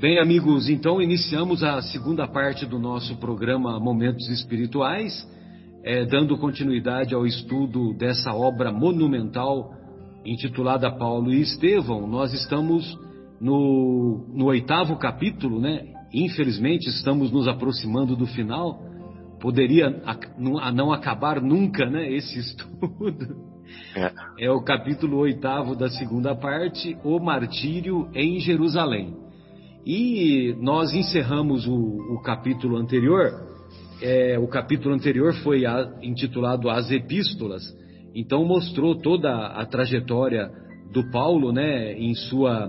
Bem, amigos, então iniciamos a segunda parte do nosso programa Momentos Espirituais, é, dando continuidade ao estudo dessa obra monumental intitulada Paulo e Estevão. Nós estamos no, no oitavo capítulo, né? Infelizmente estamos nos aproximando do final. Poderia a, não acabar nunca, né? Esse estudo. É. é o capítulo oitavo da segunda parte, o martírio em Jerusalém. E nós encerramos o, o capítulo anterior. É, o capítulo anterior foi a, intitulado As Epístolas. Então mostrou toda a trajetória do Paulo, né, em sua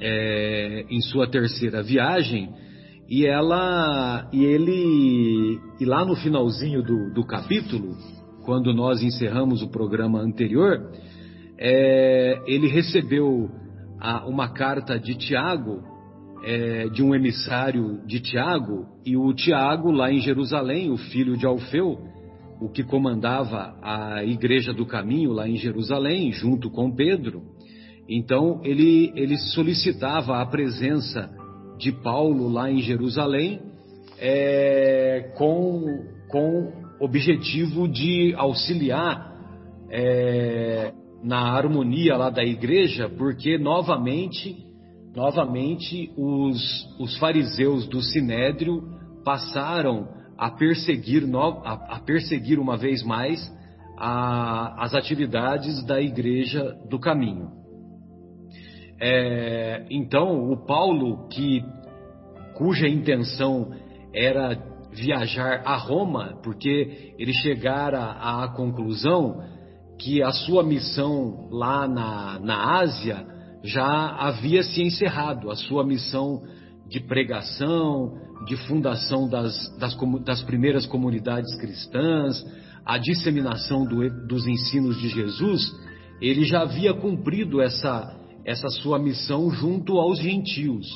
é, em sua terceira viagem. E ela e ele e lá no finalzinho do, do capítulo, quando nós encerramos o programa anterior, é, ele recebeu a, uma carta de Tiago é, de um emissário de Tiago, e o Tiago, lá em Jerusalém, o filho de Alfeu, o que comandava a Igreja do Caminho lá em Jerusalém, junto com Pedro, então ele, ele solicitava a presença de Paulo lá em Jerusalém é, com, com objetivo de auxiliar é, na harmonia lá da igreja, porque novamente novamente os, os fariseus do Sinédrio passaram a perseguir, a, a perseguir uma vez mais a, as atividades da igreja do caminho. É, então, o Paulo, que, cuja intenção era viajar a Roma, porque ele chegara à conclusão que a sua missão lá na, na Ásia já havia se encerrado a sua missão de pregação, de fundação das, das, das primeiras comunidades cristãs, a disseminação do, dos ensinos de Jesus, ele já havia cumprido essa, essa sua missão junto aos gentios.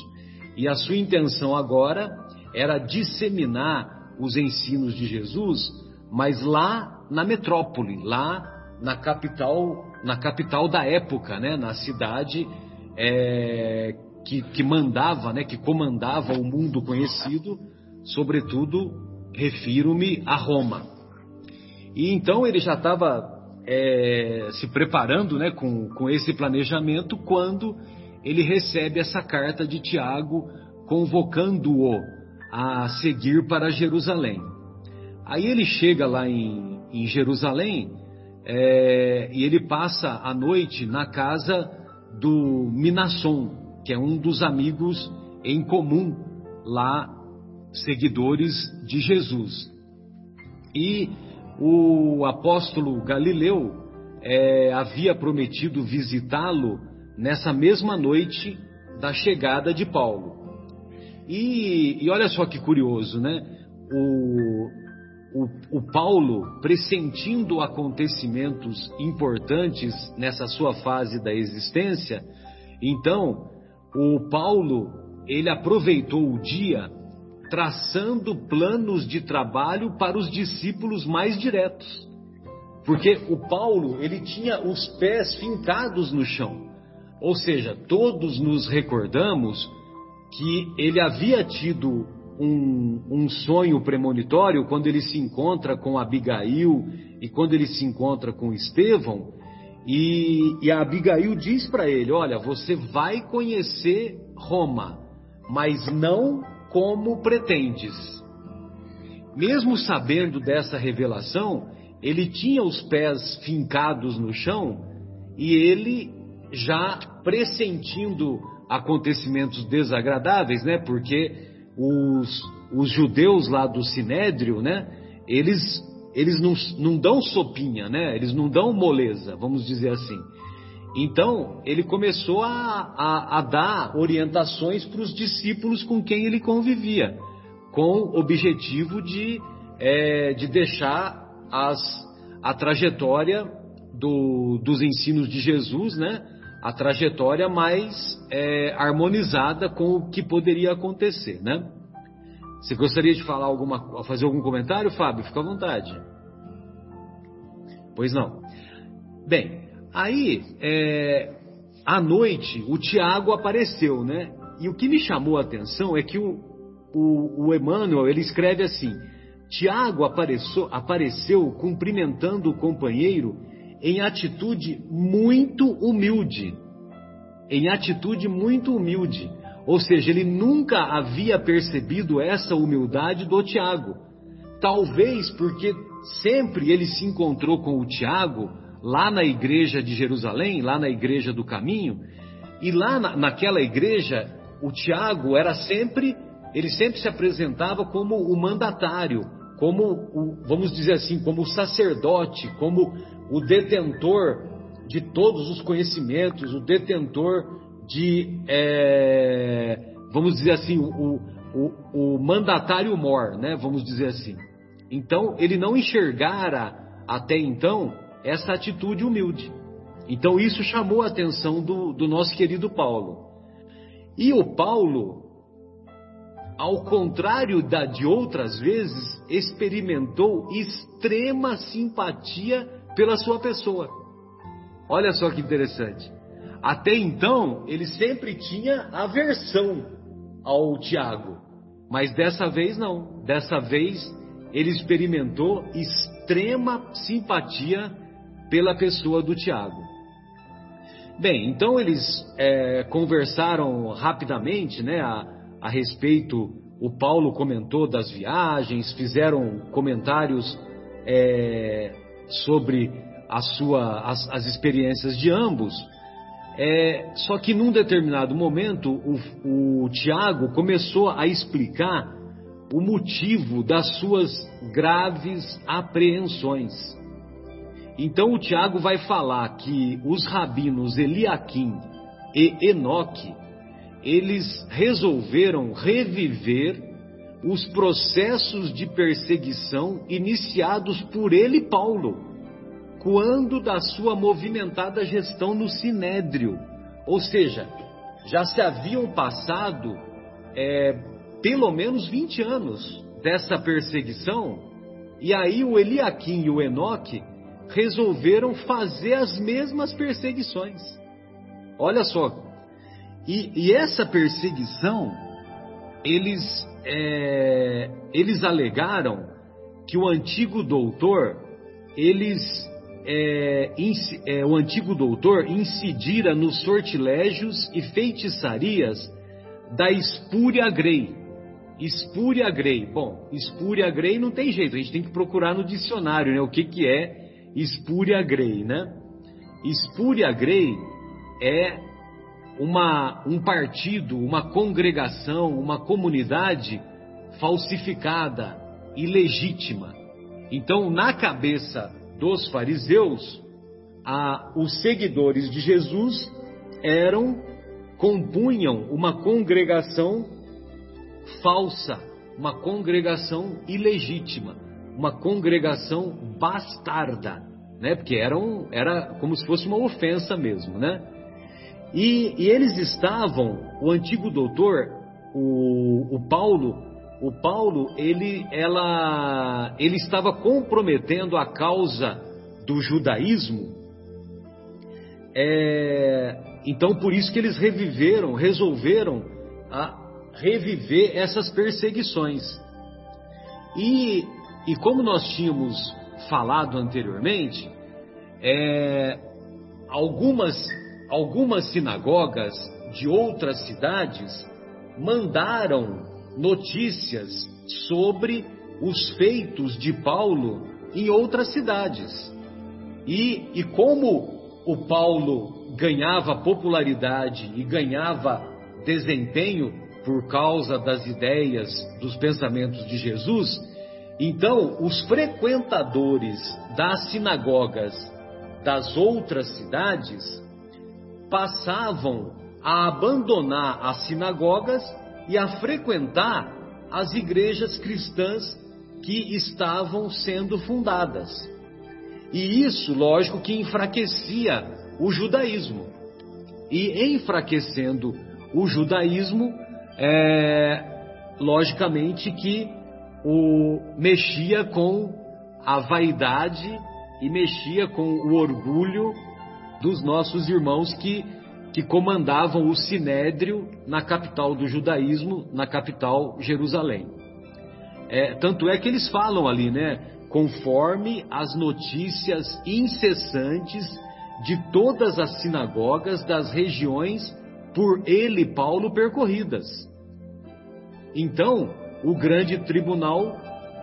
E a sua intenção agora era disseminar os ensinos de Jesus, mas lá na metrópole, lá na capital, na capital da época, né, na cidade é, que, que mandava, né, que comandava o mundo conhecido, sobretudo refiro-me a Roma. E então ele já estava é, se preparando né, com, com esse planejamento quando ele recebe essa carta de Tiago convocando-o a seguir para Jerusalém. Aí ele chega lá em, em Jerusalém é, e ele passa a noite na casa do Minasson, que é um dos amigos em comum lá, seguidores de Jesus. E o apóstolo Galileu é, havia prometido visitá-lo nessa mesma noite da chegada de Paulo. E, e olha só que curioso, né? O, o, o Paulo, pressentindo acontecimentos importantes nessa sua fase da existência, então o Paulo ele aproveitou o dia traçando planos de trabalho para os discípulos mais diretos. Porque o Paulo, ele tinha os pés fincados no chão. Ou seja, todos nos recordamos que ele havia tido um, um sonho premonitório quando ele se encontra com Abigail e quando ele se encontra com Estevão. E, e a Abigail diz para ele: Olha, você vai conhecer Roma, mas não como pretendes. Mesmo sabendo dessa revelação, ele tinha os pés fincados no chão e ele já pressentindo acontecimentos desagradáveis, né? Porque os, os judeus lá do Sinédrio, né? Eles, eles não, não dão sopinha, né? Eles não dão moleza, vamos dizer assim. Então, ele começou a, a, a dar orientações para os discípulos com quem ele convivia, com o objetivo de, é, de deixar as, a trajetória do, dos ensinos de Jesus, né? A trajetória mais é, harmonizada com o que poderia acontecer, né? Você gostaria de falar alguma, fazer algum comentário, Fábio? Fica à vontade. Pois não. Bem, aí é, à noite o Tiago apareceu, né? e o que me chamou a atenção é que o, o, o Emmanuel ele escreve assim: Tiago apareceu, apareceu cumprimentando o companheiro em atitude muito humilde. Em atitude muito humilde. Ou seja, ele nunca havia percebido essa humildade do Tiago. Talvez porque sempre ele se encontrou com o Tiago lá na igreja de Jerusalém, lá na igreja do caminho, e lá na, naquela igreja o Tiago era sempre, ele sempre se apresentava como o mandatário, como vamos dizer assim, como o sacerdote, como o detentor de todos os conhecimentos, o detentor de, é, vamos dizer assim, o, o, o mandatário mor, né? Vamos dizer assim. Então, ele não enxergara até então essa atitude humilde. Então, isso chamou a atenção do, do nosso querido Paulo. E o Paulo, ao contrário da, de outras vezes, experimentou extrema simpatia pela sua pessoa. Olha só que interessante. Até então, ele sempre tinha aversão ao Tiago, mas dessa vez não. Dessa vez, ele experimentou extrema simpatia pela pessoa do Tiago. Bem, então eles é, conversaram rapidamente, né, a, a respeito. O Paulo comentou das viagens, fizeram comentários é, sobre a sua, as, as experiências de ambos. É, só que num determinado momento, o, o Tiago começou a explicar o motivo das suas graves apreensões. Então o Tiago vai falar que os rabinos Eliakim e Enoque, eles resolveram reviver os processos de perseguição iniciados por ele Paulo quando da sua movimentada gestão no Sinédrio. Ou seja, já se haviam passado é, pelo menos 20 anos dessa perseguição, e aí o Eliakim e o Enoque resolveram fazer as mesmas perseguições. Olha só, e, e essa perseguição, eles, é, eles alegaram que o antigo doutor, eles é, é, o antigo doutor incidira nos sortilégios e feitiçarias da espúria grey. Espúria grey. Bom, espúria grey não tem jeito, a gente tem que procurar no dicionário, né? O que, que é espúria grey, né? Espúria grey é uma, um partido, uma congregação, uma comunidade falsificada, ilegítima. Então, na cabeça dos fariseus, a, os seguidores de Jesus eram, compunham uma congregação falsa, uma congregação ilegítima, uma congregação bastarda, né? Porque eram, era como se fosse uma ofensa mesmo, né? E, e eles estavam, o antigo doutor, o, o Paulo, o Paulo ele, ela, ele estava comprometendo a causa do judaísmo. É, então por isso que eles reviveram, resolveram a reviver essas perseguições. E, e como nós tínhamos falado anteriormente, é, algumas, algumas sinagogas de outras cidades mandaram notícias sobre os feitos de Paulo em outras cidades. E, e como o Paulo ganhava popularidade e ganhava desempenho por causa das ideias, dos pensamentos de Jesus, então os frequentadores das sinagogas das outras cidades passavam a abandonar as sinagogas e a frequentar as igrejas cristãs que estavam sendo fundadas. E isso, lógico, que enfraquecia o judaísmo. E enfraquecendo o judaísmo, é, logicamente que o, mexia com a vaidade e mexia com o orgulho dos nossos irmãos que, que comandavam o sinédrio na capital do judaísmo, na capital Jerusalém. É, tanto é que eles falam ali, né? Conforme as notícias incessantes de todas as sinagogas das regiões por ele, Paulo, percorridas. Então, o grande tribunal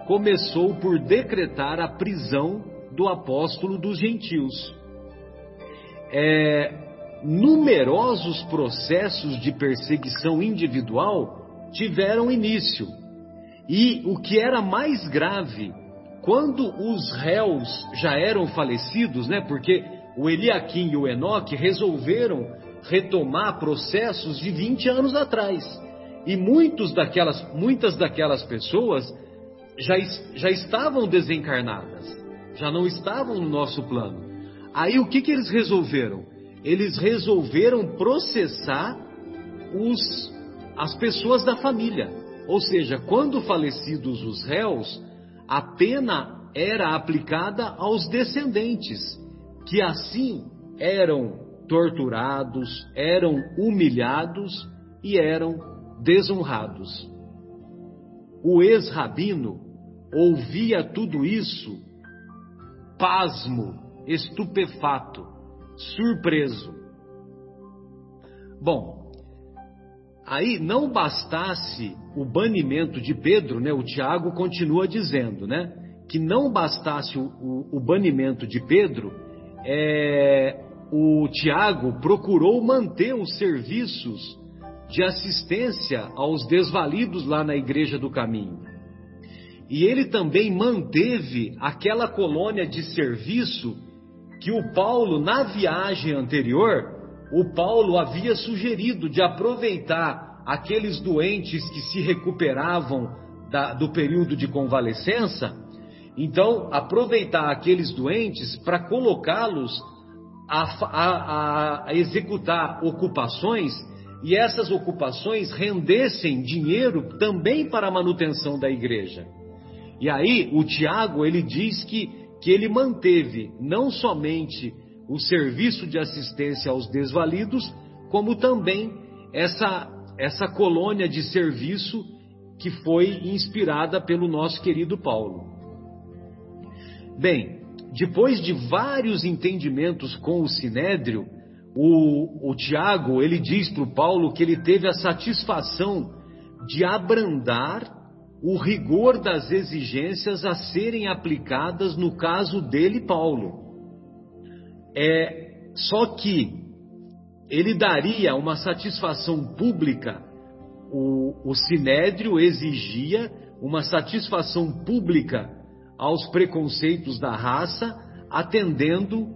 começou por decretar a prisão do apóstolo dos gentios. É, numerosos processos de perseguição individual tiveram início. E o que era mais grave, quando os réus já eram falecidos, né, porque o Eliakim e o Enoque resolveram retomar processos de 20 anos atrás. E muitos daquelas, muitas daquelas pessoas já, já estavam desencarnadas, já não estavam no nosso plano. Aí o que, que eles resolveram? Eles resolveram processar os, as pessoas da família. Ou seja, quando falecidos os réus, a pena era aplicada aos descendentes, que assim eram torturados, eram humilhados e eram desonrados. O ex-rabino ouvia tudo isso, pasmo, estupefato, surpreso. Bom, aí não bastasse o banimento de Pedro, né? O Tiago continua dizendo, né? Que não bastasse o, o, o banimento de Pedro, é, o Tiago procurou manter os serviços de assistência aos desvalidos lá na Igreja do Caminho. E ele também manteve aquela colônia de serviço que o Paulo, na viagem anterior, o Paulo havia sugerido de aproveitar aqueles doentes que se recuperavam da, do período de convalescença, então aproveitar aqueles doentes para colocá-los a, a, a executar ocupações e essas ocupações rendessem dinheiro também para a manutenção da igreja. E aí o Tiago ele diz que, que ele manteve não somente o serviço de assistência aos desvalidos, como também essa, essa colônia de serviço que foi inspirada pelo nosso querido Paulo. Bem, depois de vários entendimentos com o Sinédrio, o, o Tiago, ele diz para o Paulo que ele teve a satisfação de abrandar o rigor das exigências a serem aplicadas no caso dele, Paulo. É, só que ele daria uma satisfação pública, o, o Sinédrio exigia uma satisfação pública aos preconceitos da raça, atendendo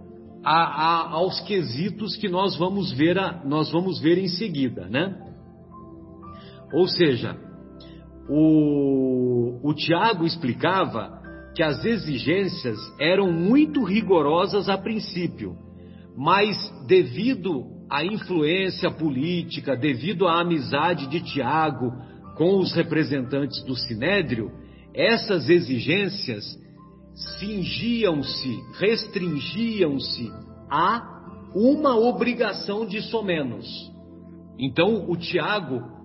a, a, aos quesitos que nós vamos ver a, nós vamos ver em seguida, né? Ou seja, o, o Tiago explicava que as exigências eram muito rigorosas a princípio, mas devido à influência política, devido à amizade de Tiago com os representantes do Sinédrio, essas exigências cingiam-se, restringiam-se a uma obrigação de somenos. Então, o Tiago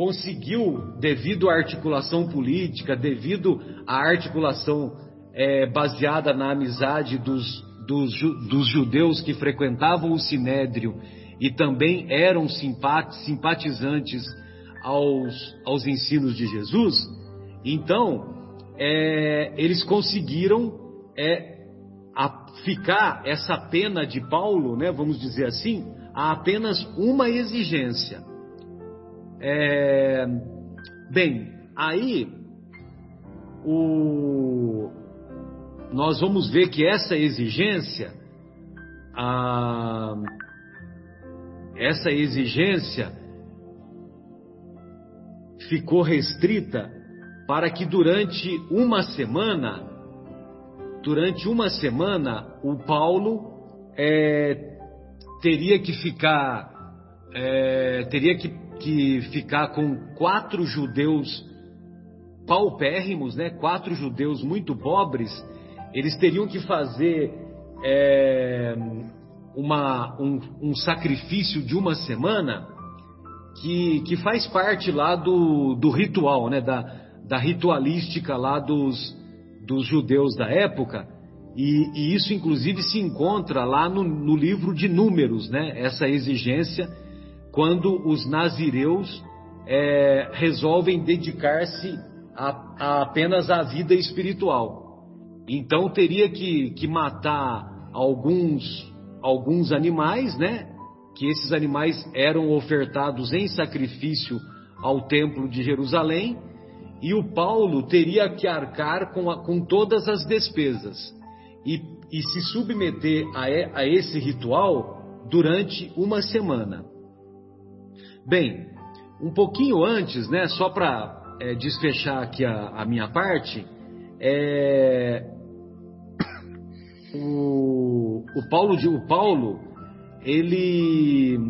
conseguiu, devido à articulação política, devido à articulação é, baseada na amizade dos, dos, dos, judeus que frequentavam o Sinédrio e também eram simpatizantes aos, aos ensinos de Jesus, então é, eles conseguiram é, ficar essa pena de Paulo, né, vamos dizer assim, a apenas uma exigência. É, bem, aí o, nós vamos ver que essa exigência, a, essa exigência ficou restrita para que durante uma semana, durante uma semana, o Paulo é, teria que ficar, é, teria que, que ficar com quatro judeus paupérrimos, né? Quatro judeus muito pobres. Eles teriam que fazer é, uma, um, um sacrifício de uma semana que, que faz parte lá do, do ritual, né? da, da ritualística lá dos, dos judeus da época. E, e, isso, inclusive, se encontra lá no, no, livro de Números, né? essa exigência, quando os nazireus é, resolvem dedicar-se apenas à vida espiritual. Então, teria que, que matar alguns, alguns animais, né? que esses animais eram ofertados em sacrifício ao templo de Jerusalém, e o Paulo teria que arcar com, a, com todas as despesas e, e se submeter a, a esse ritual durante uma semana. Bem, um pouquinho antes, né, só para é, desfechar aqui a, a minha parte, é, o, o Paulo, o Paulo ele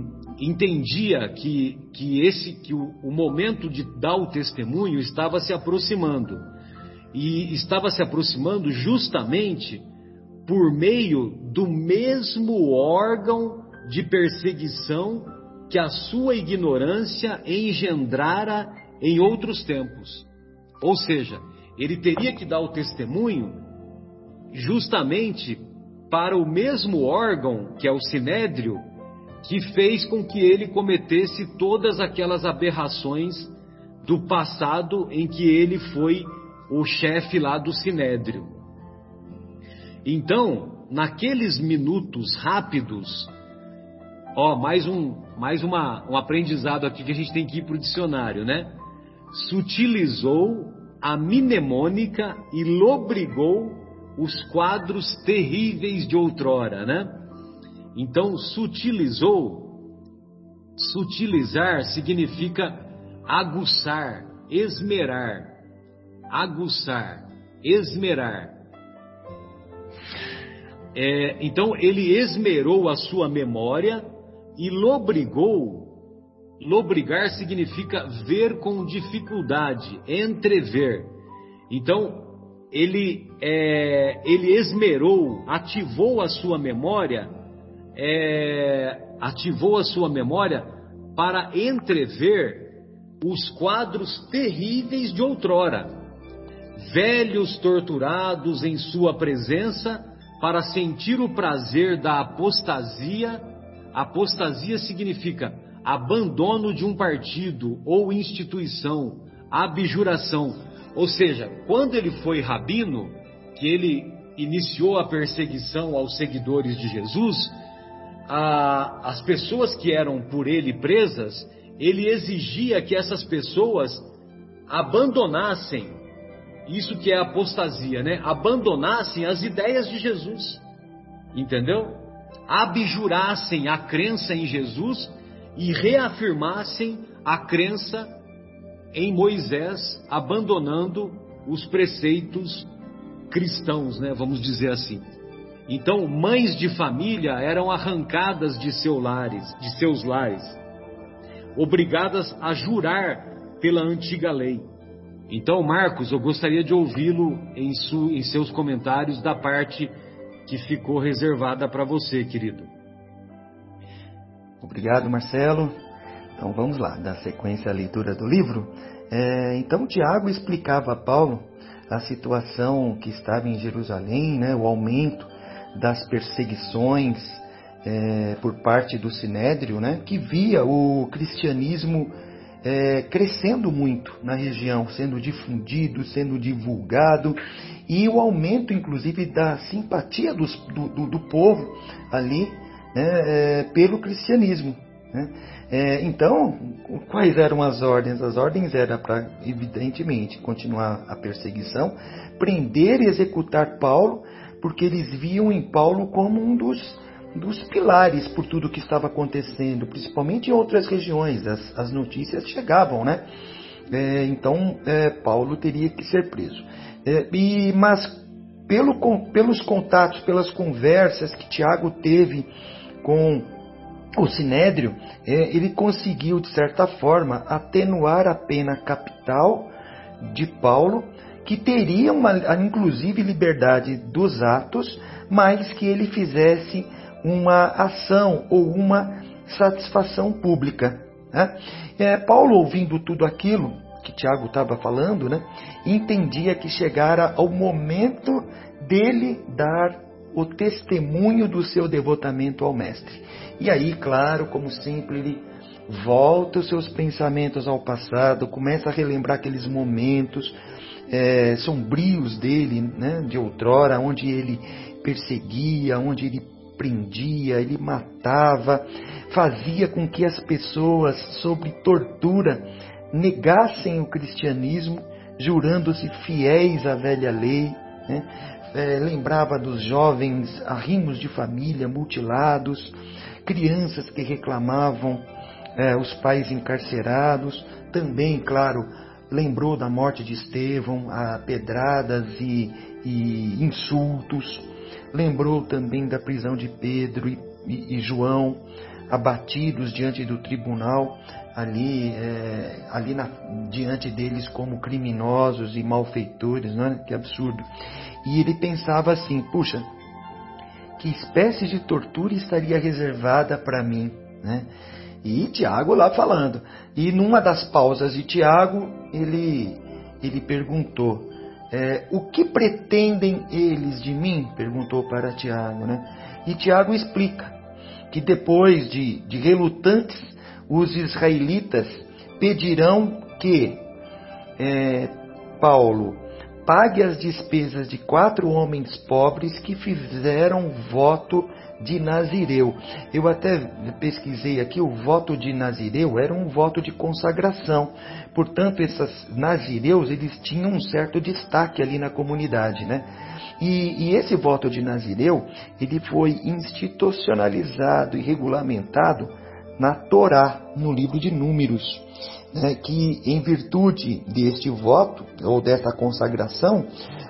entendia que, que esse que o, o momento de dar o testemunho estava se aproximando. E estava se aproximando justamente por meio do mesmo órgão de perseguição que a sua ignorância engendrara em outros tempos. Ou seja, ele teria que dar o testemunho justamente para o mesmo órgão, que é o sinédrio, que fez com que ele cometesse todas aquelas aberrações do passado em que ele foi o chefe lá do sinédrio. Então, naqueles minutos rápidos, ó, mais um, mais uma, um aprendizado aqui que a gente tem que ir para o dicionário, né? Sutilizou a mnemônica e lobrigou os quadros terríveis de outrora, né? Então, sutilizou, sutilizar significa aguçar, esmerar, aguçar, esmerar. É, então, ele esmerou a sua memória e lobrigou. Lobrigar significa ver com dificuldade, entrever. Então, ele, é, ele esmerou, ativou a sua memória, é, ativou a sua memória para entrever os quadros terríveis de outrora, velhos torturados em sua presença para sentir o prazer da apostasia. Apostasia significa abandono de um partido ou instituição, abjuração ou seja, quando ele foi rabino, que ele iniciou a perseguição aos seguidores de Jesus, a, as pessoas que eram por ele presas, ele exigia que essas pessoas abandonassem, isso que é apostasia, né? Abandonassem as ideias de Jesus, entendeu? Abjurassem a crença em Jesus e reafirmassem a crença em Moisés, abandonando os preceitos cristãos, né, vamos dizer assim. Então, mães de família eram arrancadas de, seu lares, de seus lares, obrigadas a jurar pela antiga lei. Então, Marcos, eu gostaria de ouvi-lo em, em seus comentários da parte que ficou reservada para você, querido. Obrigado, Marcelo. Então vamos lá, dar sequência à leitura do livro. É, então Tiago explicava a Paulo a situação que estava em Jerusalém, né, o aumento das perseguições é, por parte do Sinédrio, né, que via o cristianismo é, crescendo muito na região, sendo difundido, sendo divulgado, e o aumento, inclusive, da simpatia dos, do, do, do, povo ali né, é, pelo cristianismo. Né? É, então, quais eram as ordens? As ordens eram para, evidentemente, continuar a perseguição, prender e executar Paulo, porque eles viam em Paulo como um dos, dos pilares por tudo que estava acontecendo, principalmente em outras regiões. As, as notícias chegavam, né? É, então, é, Paulo teria que ser preso. É, e, mas, pelo, pelos contatos, pelas conversas que Tiago teve com o Sinédrio, é, ele conseguiu, de certa forma, atenuar a pena capital de Paulo, que teria uma, inclusive liberdade dos atos, mas que ele fizesse uma ação ou uma satisfação pública. Né? É, Paulo, ouvindo tudo aquilo que Tiago estava falando, né, entendia que chegara ao momento dele dar o testemunho do seu devotamento ao Mestre. E aí, claro, como sempre, ele volta os seus pensamentos ao passado, começa a relembrar aqueles momentos é, sombrios dele, né, de outrora, onde ele perseguia, onde ele prendia, ele matava, fazia com que as pessoas, sob tortura, negassem o cristianismo, jurando-se fiéis à velha lei. Né? É, lembrava dos jovens arrimos de família mutilados, crianças que reclamavam é, os pais encarcerados, também, claro, lembrou da morte de Estevão, a pedradas e, e insultos, lembrou também da prisão de Pedro e, e, e João, abatidos diante do tribunal, ali, é, ali na, diante deles como criminosos e malfeitores, não é? que absurdo. E ele pensava assim: puxa, que espécie de tortura estaria reservada para mim? Né? E Tiago lá falando. E numa das pausas de Tiago, ele, ele perguntou: é, O que pretendem eles de mim? perguntou para Tiago. Né? E Tiago explica que depois de, de relutantes, os israelitas pedirão que é, Paulo pague as despesas de quatro homens pobres que fizeram voto de Nazireu. Eu até pesquisei aqui, o voto de Nazireu era um voto de consagração. Portanto, esses Nazireus, eles tinham um certo destaque ali na comunidade, né? E, e esse voto de Nazireu, ele foi institucionalizado e regulamentado na Torá, no livro de Números, né, que em virtude deste voto ou dessa consagração,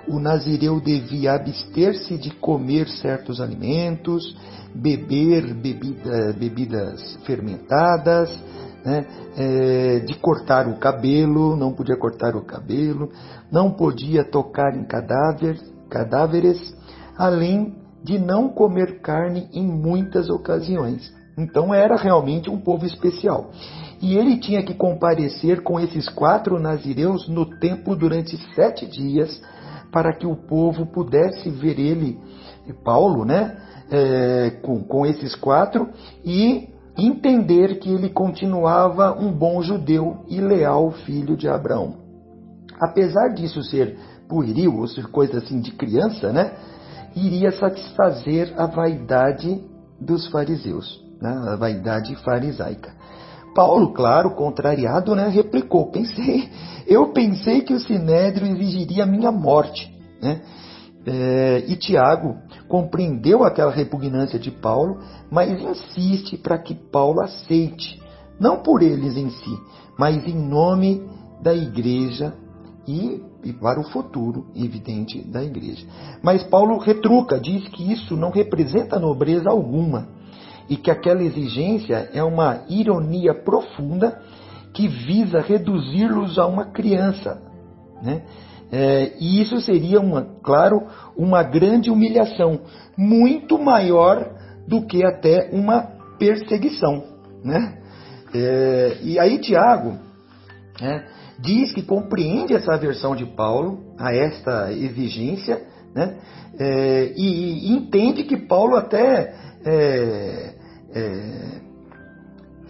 o nazireu devia abster-se de comer certos alimentos, beber bebida, bebidas fermentadas, né, é, de cortar o cabelo, não podia cortar o cabelo, não podia tocar em cadáver, cadáveres, além de não comer carne em muitas ocasiões. Então era realmente um povo especial. E ele tinha que comparecer com esses quatro nazireus no templo durante sete dias, para que o povo pudesse ver ele, Paulo, né, é, com, com esses quatro, e entender que ele continuava um bom judeu e leal filho de Abraão. Apesar disso ser pueril, ou ser coisa assim de criança, né, iria satisfazer a vaidade dos fariseus, né, a vaidade farisaica. Paulo, claro, contrariado, né, replicou: pensei, eu pensei que o sinédrio exigiria minha morte, né? É, e Tiago compreendeu aquela repugnância de Paulo, mas insiste para que Paulo aceite, não por eles em si, mas em nome da igreja e, e para o futuro, evidente, da igreja. Mas Paulo retruca, diz que isso não representa nobreza alguma e que aquela exigência é uma ironia profunda que visa reduzi-los a uma criança. Né? É, e isso seria, uma, claro, uma grande humilhação, muito maior do que até uma perseguição. Né? É, e aí Tiago né, diz que compreende essa versão de Paulo a esta exigência né, é, e, e, entende que Paulo até é, é,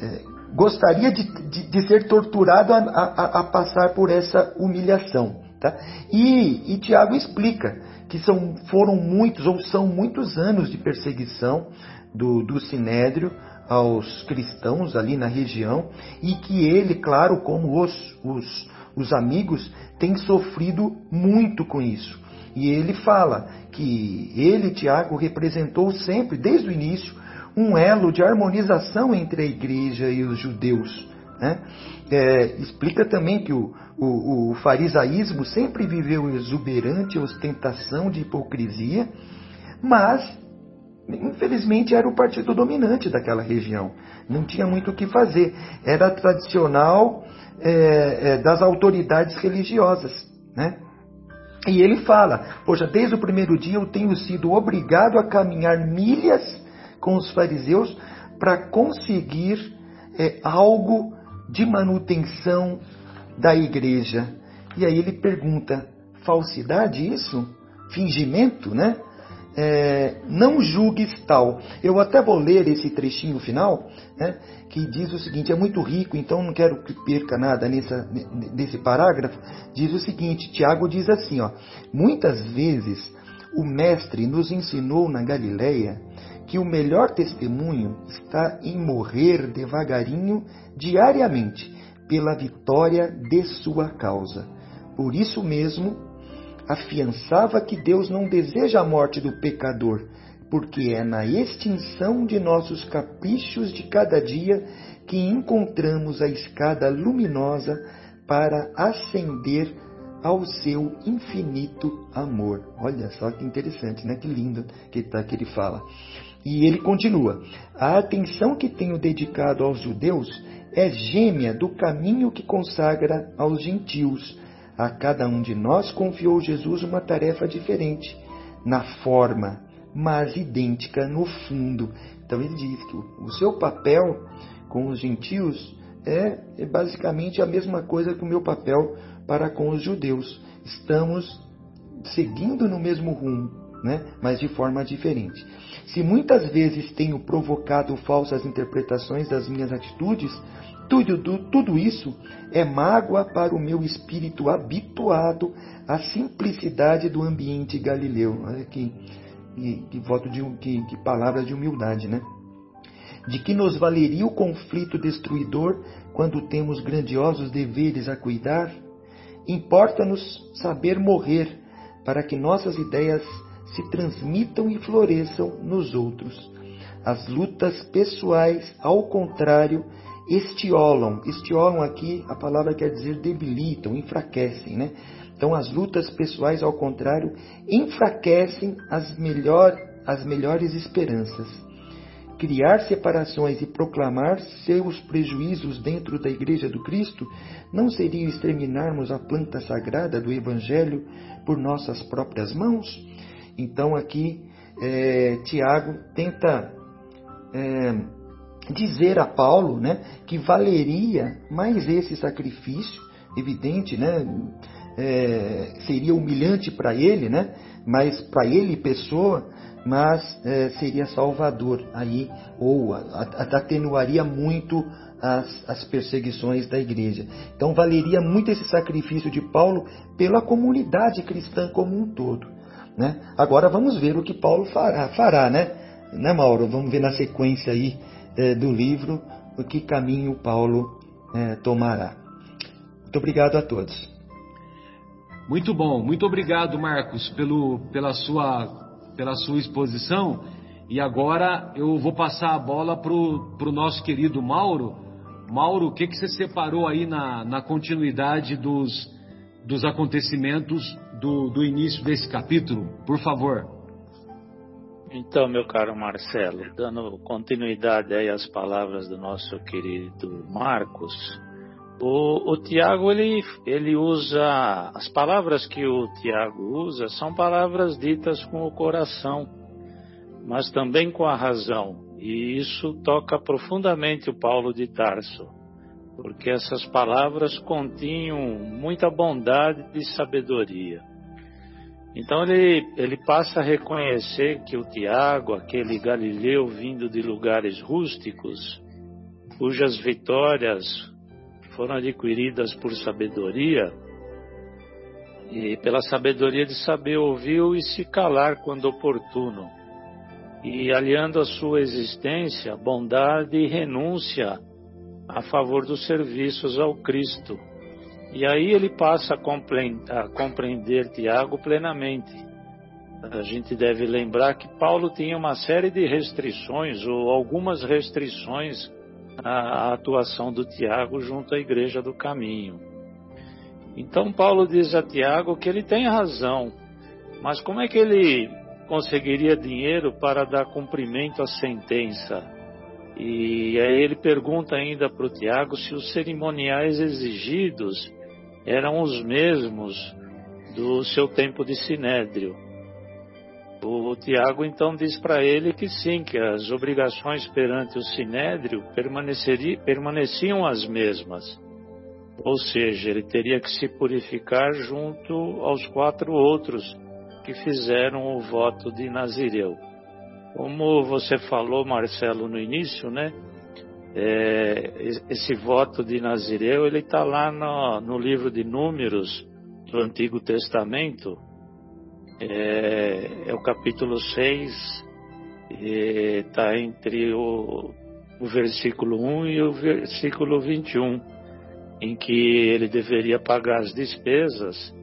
é, gostaria de, de, de, ser torturado a, a, a, passar por essa humilhação. Tá? E, e Tiago explica que são, foram muitos ou são muitos anos de perseguição do, do Sinédrio aos cristãos ali na região e que ele, claro, como os, os, os amigos, tem sofrido muito com isso. E ele fala que ele, Tiago, representou sempre, desde o início, um elo de harmonização entre a igreja e os judeus. Né? É, explica também que o, o, o, farisaísmo sempre viveu exuberante ostentação de hipocrisia, mas, infelizmente, era o partido dominante daquela região. Não tinha muito o que fazer. Era tradicional é, é, das autoridades religiosas. Né? E ele fala: Poxa, desde o primeiro dia eu tenho sido obrigado a caminhar milhas com os fariseus para conseguir é, algo de manutenção da igreja. E aí ele pergunta: falsidade isso? Fingimento, né? É, não julgues tal. Eu até vou ler esse trechinho final, né, que diz o seguinte: é muito rico, então não quero que perca nada nessa, nesse parágrafo. Diz o seguinte: Tiago diz assim: ó, muitas vezes o Mestre nos ensinou na Galileia que o melhor testemunho está em morrer devagarinho, diariamente, pela vitória de sua causa. Por isso mesmo, afiançava que Deus não deseja a morte do pecador, porque é na extinção de nossos caprichos de cada dia que encontramos a escada luminosa para ascender ao seu infinito amor. Olha só que interessante, né? Que lindo que, tá, que ele fala. E ele continua: A atenção que tenho dedicado aos judeus é gêmea do caminho que consagra aos gentios. A cada um de nós confiou Jesus uma tarefa diferente, na forma, mas idêntica no fundo. Então ele diz que o seu papel com os gentios é, é basicamente a mesma coisa que o meu papel para com os judeus. Estamos seguindo no mesmo rumo, né? mas de forma diferente. Se muitas vezes tenho provocado falsas interpretações das minhas atitudes, tudo, tudo isso é mágoa para o meu espírito habituado à simplicidade do ambiente galileu. Olha que, que, que voto de que, que palavra de humildade, né? De que nos valeria o conflito destruidor quando temos grandiosos deveres a cuidar? Importa-nos saber morrer para que nossas ideias se transmitam e floresçam nos outros. As lutas pessoais, ao contrário, estiolam. Estiolam aqui, a palavra quer dizer debilitam, enfraquecem, né? Então, as lutas pessoais, ao contrário, enfraquecem as, melhor, as melhores esperanças. Criar separações e proclamar seus prejuízos dentro da Igreja do Cristo não seria exterminarmos a planta sagrada do Evangelho por nossas próprias mãos? Então aqui é, Tiago tenta é, dizer a Paulo né, que valeria mais esse sacrifício, evidente, né, é, seria humilhante para ele, né, mas para ele pessoa, mas é, seria salvador aí, ou atenuaria muito as, as perseguições da igreja. Então valeria muito esse sacrifício de Paulo pela comunidade cristã como um todo. Né? Agora vamos ver o que Paulo fará, fará né? né, Mauro? Vamos ver na sequência aí é, do livro o que caminho Paulo é, tomará. Muito obrigado a todos. Muito bom, muito obrigado, Marcos, pelo, pela, sua, pela sua exposição. E agora eu vou passar a bola para o nosso querido Mauro. Mauro, o que, que você separou aí na, na continuidade dos, dos acontecimentos do, do início desse capítulo, por favor. Então, meu caro Marcelo, dando continuidade aí às palavras do nosso querido Marcos, o, o Tiago ele, ele usa as palavras que o Tiago usa são palavras ditas com o coração, mas também com a razão, e isso toca profundamente o Paulo de Tarso porque essas palavras continham muita bondade e sabedoria. Então ele, ele passa a reconhecer que o Tiago, aquele galileu vindo de lugares rústicos, cujas vitórias foram adquiridas por sabedoria, e pela sabedoria de saber ouvir e se calar quando oportuno, e aliando a sua existência bondade e renúncia a favor dos serviços ao Cristo. E aí ele passa a compreender Tiago plenamente. A gente deve lembrar que Paulo tinha uma série de restrições, ou algumas restrições, à atuação do Tiago junto à Igreja do Caminho. Então Paulo diz a Tiago que ele tem razão, mas como é que ele conseguiria dinheiro para dar cumprimento à sentença? E aí ele pergunta ainda para o Tiago se os cerimoniais exigidos eram os mesmos do seu tempo de sinédrio. O Tiago então diz para ele que sim, que as obrigações perante o sinédrio permaneciam as mesmas. Ou seja, ele teria que se purificar junto aos quatro outros que fizeram o voto de Nazireu. Como você falou, Marcelo, no início, né? É, esse voto de Nazireu, ele está lá no, no, livro de Números do Antigo Testamento, é, é o capítulo 6, está entre o, o versículo 1 e o versículo 21, em que ele deveria pagar as despesas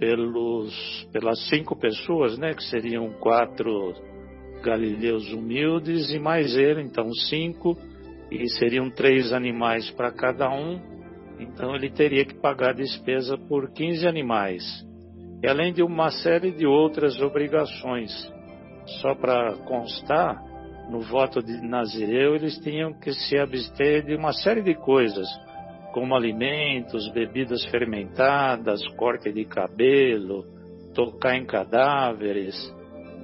pelos, pelas cinco pessoas, né, que seriam quatro galileus humildes e mais ele, então cinco, e seriam três animais para cada um, então ele teria que pagar a despesa por 15 animais, e além de uma série de outras obrigações. Só para constar, no voto de Nazireu eles tinham que se abster de uma série de coisas, como alimentos, bebidas fermentadas, corte de cabelo, tocar em cadáveres,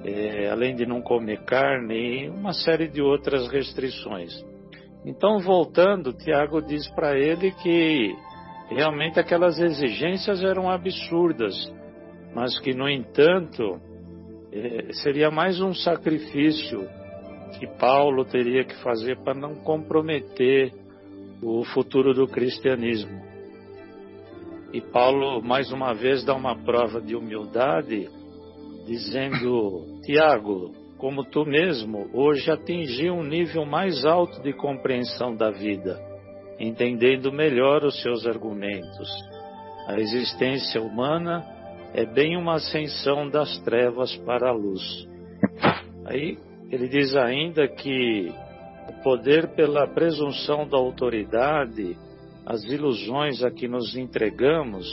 é, além de não comer carne e uma série de outras restrições. Então, voltando, Tiago diz para ele que realmente aquelas exigências eram absurdas, mas que, no entanto, é, seria mais um sacrifício que Paulo teria que fazer para não comprometer o futuro do cristianismo. E Paulo, mais uma vez, dá uma prova de humildade dizendo: Tiago, como tu mesmo, hoje atingi um nível mais alto de compreensão da vida, entendendo melhor os seus argumentos. A existência humana é bem uma ascensão das trevas para a luz. Aí ele diz ainda que o poder pela presunção da autoridade, as ilusões a que nos entregamos,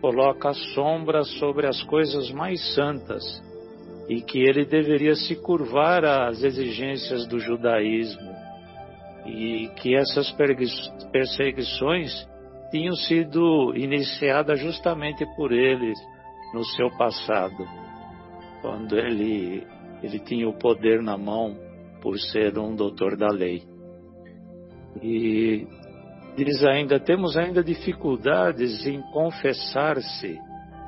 coloca sombra sobre as coisas mais santas e que ele deveria se curvar às exigências do judaísmo e que essas perseguições tinham sido iniciadas justamente por ele no seu passado, quando ele, ele tinha o poder na mão por ser um doutor da lei. E Diz ainda: temos ainda dificuldades em confessar-se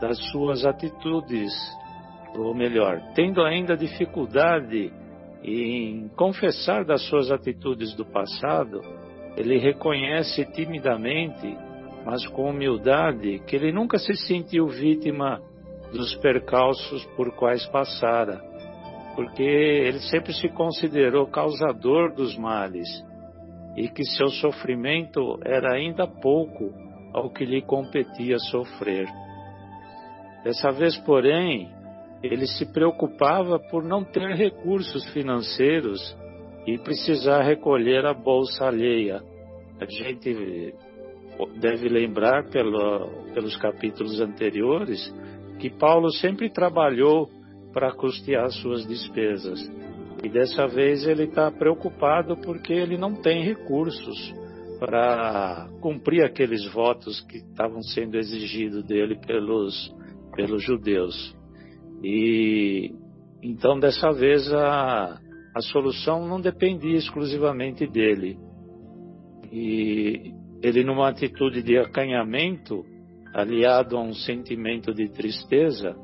das suas atitudes, ou melhor, tendo ainda dificuldade em confessar das suas atitudes do passado, ele reconhece timidamente, mas com humildade, que ele nunca se sentiu vítima dos percalços por quais passara, porque ele sempre se considerou causador dos males e que seu sofrimento era ainda pouco ao que lhe competia sofrer. Dessa vez, porém, ele se preocupava por não ter recursos financeiros e precisar recolher a bolsa alheia. A gente deve lembrar pelo, pelos capítulos anteriores que Paulo sempre trabalhou para custear suas despesas. E dessa vez ele está preocupado porque ele não tem recursos para cumprir aqueles votos que estavam sendo exigidos dele pelos, pelos judeus. E então dessa vez a, a solução não dependia exclusivamente dele. E ele, numa atitude de acanhamento, aliado a um sentimento de tristeza,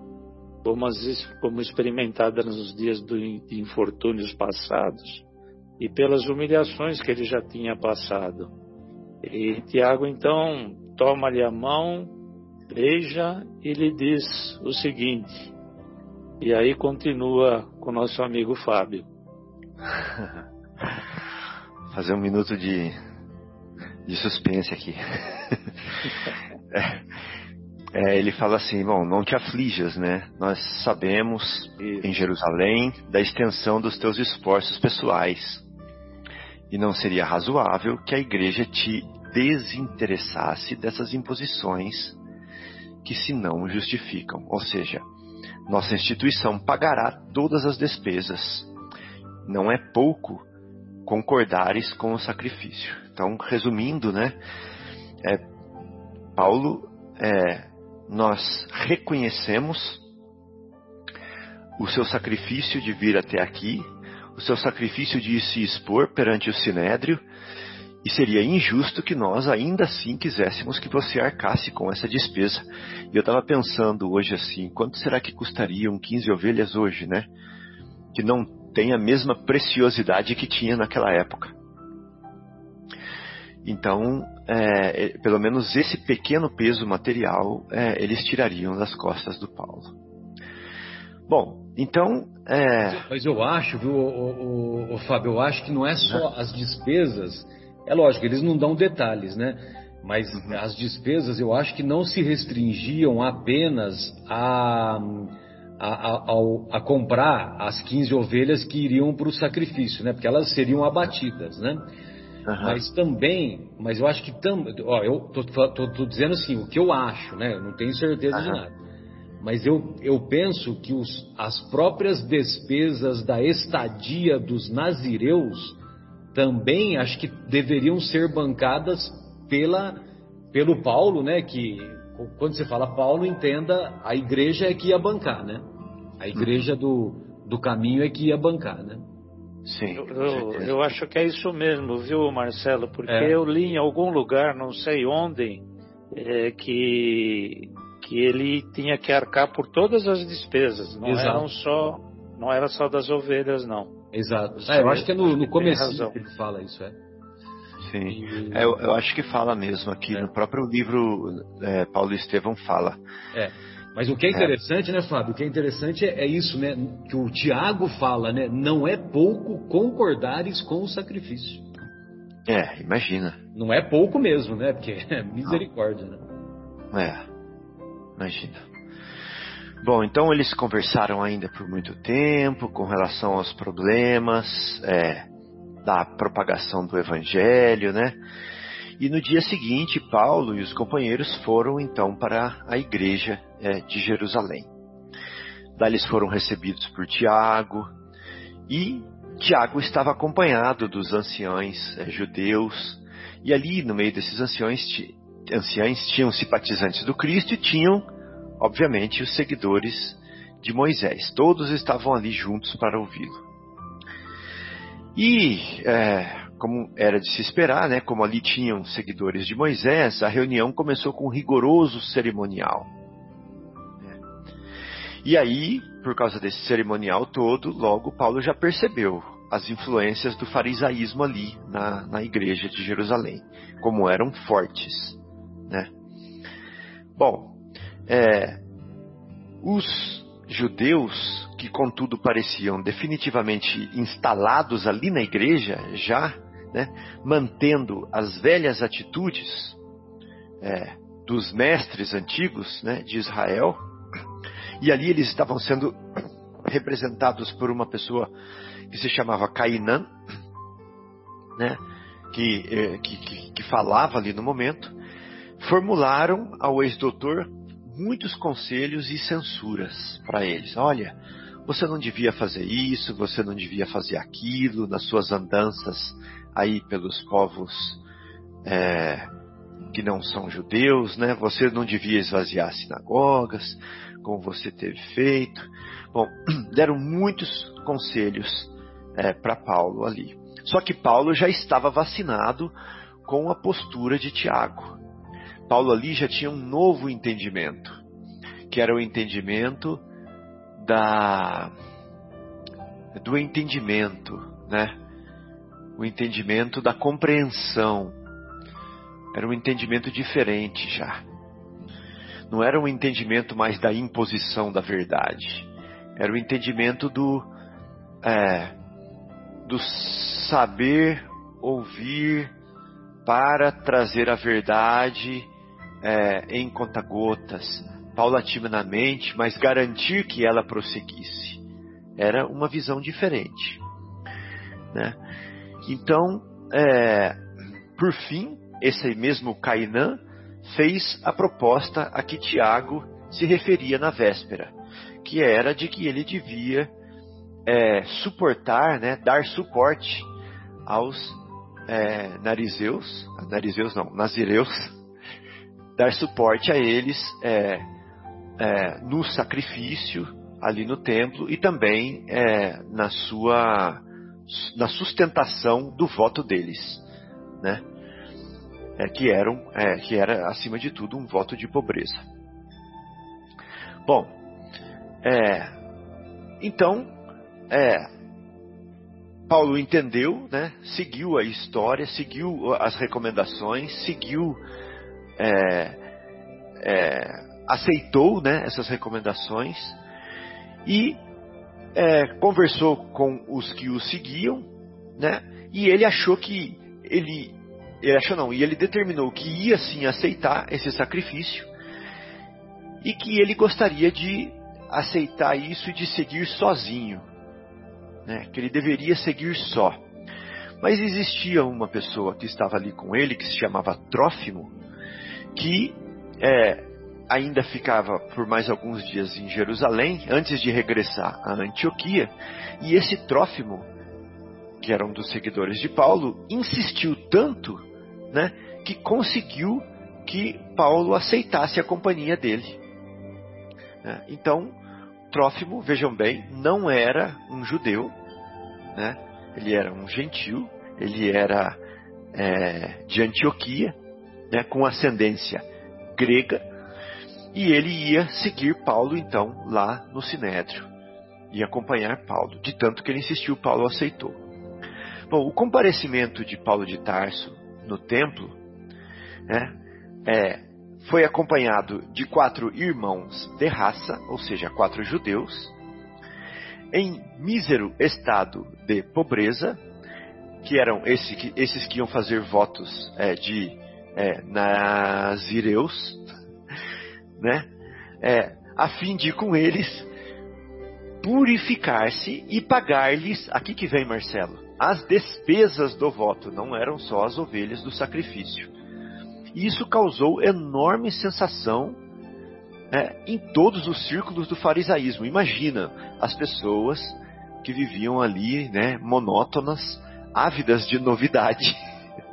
como, as, como experimentada nos dias do, de infortúnios passados e pelas humilhações que ele já tinha passado. E Tiago então toma-lhe a mão, beija e lhe diz o seguinte. E aí continua com o nosso amigo Fábio. Fazer um minuto de, de suspense aqui. é, é, ele fala assim: bom, não te aflijas, né? Nós sabemos Isso. em Jerusalém da extensão dos teus esforços pessoais. E não seria razoável que a igreja te desinteressasse dessas imposições que se não justificam. Ou seja, nossa instituição pagará todas as despesas. Não é pouco concordares com o sacrifício. Então, resumindo, né? É, Paulo é, nós reconhecemos o seu sacrifício de vir até aqui, o seu sacrifício de se expor perante o sinédrio, e seria injusto que nós ainda assim quiséssemos que você arcasse com essa despesa. E eu estava pensando hoje assim, quanto será que custariam 15 ovelhas hoje, né? Que não tem a mesma preciosidade que tinha naquela época. Então, é, é, pelo menos esse pequeno peso material é, eles tirariam das costas do Paulo. Bom, então. É... Mas eu acho, viu, o, o, o, Fábio, eu acho que não é só as despesas. É lógico, eles não dão detalhes, né? Mas uhum. as despesas eu acho que não se restringiam apenas a, a, a, a comprar as 15 ovelhas que iriam para o sacrifício, né? Porque elas seriam abatidas, né? Uhum. Mas também, mas eu acho que também, ó, eu tô, tô, tô, dizendo assim, o que eu acho, né? Eu não tenho certeza uhum. de nada. Mas eu, eu penso que os, as próprias despesas da estadia dos nazireus também acho que deveriam ser bancadas pela, pelo Paulo, né? Que quando você fala Paulo, entenda, a igreja é que ia bancar, né? A igreja do, do caminho é que ia bancar, né? Sim. Eu, eu, eu, acho que é isso mesmo, viu, Marcelo? Porque é. eu li em algum lugar, não sei onde, é, que, que ele tinha que arcar por todas as despesas, não Exato. eram só, não era só das ovelhas, não. Exato. É, eu acho que é no, no começo que ele fala isso, é. Sim, e... é, eu, eu, acho que fala mesmo aqui é. no próprio livro é, Paulo Estevão fala. É. Mas o que é, é interessante, né, Fábio? O que é interessante é, é, isso, né? Que o Tiago fala, né? Não é pouco concordares com o sacrifício. É, imagina. Não é pouco mesmo, né? Porque é misericórdia, né? É, imagina. Bom, então eles conversaram ainda por muito tempo com relação aos problemas é, da propagação do evangelho, né? E no dia seguinte, Paulo e os companheiros foram então para a igreja é, de Jerusalém. Daí eles foram recebidos por Tiago e Tiago estava acompanhado dos anciãos é, judeus e ali no meio desses anciãos, anciãos tinham simpatizantes do Cristo e tinham, obviamente, os seguidores de Moisés. Todos estavam ali juntos para ouvi-lo. E é, como era de se esperar, né, como ali tinham seguidores de Moisés, a reunião começou com um rigoroso cerimonial. E aí, por causa desse cerimonial todo, logo Paulo já percebeu as influências do farisaísmo ali na, na igreja de Jerusalém, como eram fortes. Né? Bom, é, os judeus, que contudo pareciam definitivamente instalados ali na igreja, já né, mantendo as velhas atitudes é, dos mestres antigos né, de Israel, e ali eles estavam sendo representados por uma pessoa que se chamava Cainã, né, é, que, que, que falava ali no momento, formularam ao ex-doutor muitos conselhos e censuras para eles. Olha, você não devia fazer isso, você não devia fazer aquilo nas suas andanças aí pelos povos é, que não são judeus, né? Você não devia esvaziar sinagogas, como você teve feito. Bom, deram muitos conselhos é, para Paulo ali. Só que Paulo já estava vacinado com a postura de Tiago. Paulo ali já tinha um novo entendimento, que era o entendimento da do entendimento, né? o entendimento da compreensão. Era um entendimento diferente já. Não era um entendimento mais da imposição da verdade. Era o entendimento do, é, do saber ouvir para trazer a verdade é, em conta-gotas, paulatinamente, mas garantir que ela prosseguisse. Era uma visão diferente. Né? Então, é, por fim, esse mesmo Cainã fez a proposta a que Tiago se referia na véspera, que era de que ele devia é, suportar, né, dar suporte aos é, narizeus, narizeus não, nazireus, dar suporte a eles é, é, no sacrifício ali no templo e também é, na sua na sustentação do voto deles, né? É, que eram é, que era acima de tudo um voto de pobreza. Bom, é, então Paulo entendeu, né? Seguiu a história, seguiu as recomendações, seguiu é, é, aceitou né, essas recomendações e é, conversou com os que o seguiam, né? E ele achou que ele, ele achou não, e ele determinou que ia sim aceitar esse sacrifício e que ele gostaria de aceitar isso e de seguir sozinho, né? Que ele deveria seguir só. Mas existia uma pessoa que estava ali com ele que se chamava Trófimo, que é, ainda ficava por mais alguns dias em Jerusalém antes de regressar a Antioquia, e esse Trófimo, que era um dos seguidores de Paulo, insistiu tanto, né, que conseguiu que Paulo aceitasse a companhia dele. Né. Então, Trófimo, vejam bem, não era um judeu, né? ele era um gentil, ele era é, de Antioquia, né, com ascendência grega, e ele ia seguir Paulo, então, lá no Sinédrio. E acompanhar Paulo. De tanto que ele insistiu, Paulo aceitou. Bom, o comparecimento de Paulo de Tarso no templo né, é, foi acompanhado de quatro irmãos de raça, ou seja, quatro judeus, em mísero estado de pobreza, que eram esse, esses que iam fazer votos é, de é, nazireus, né? É, a fim de com eles purificar-se e pagar-lhes, aqui que vem Marcelo, as despesas do voto, não eram só as ovelhas do sacrifício. E isso causou enorme sensação né, em todos os círculos do farisaísmo. Imagina as pessoas que viviam ali, né, monótonas, ávidas de novidade.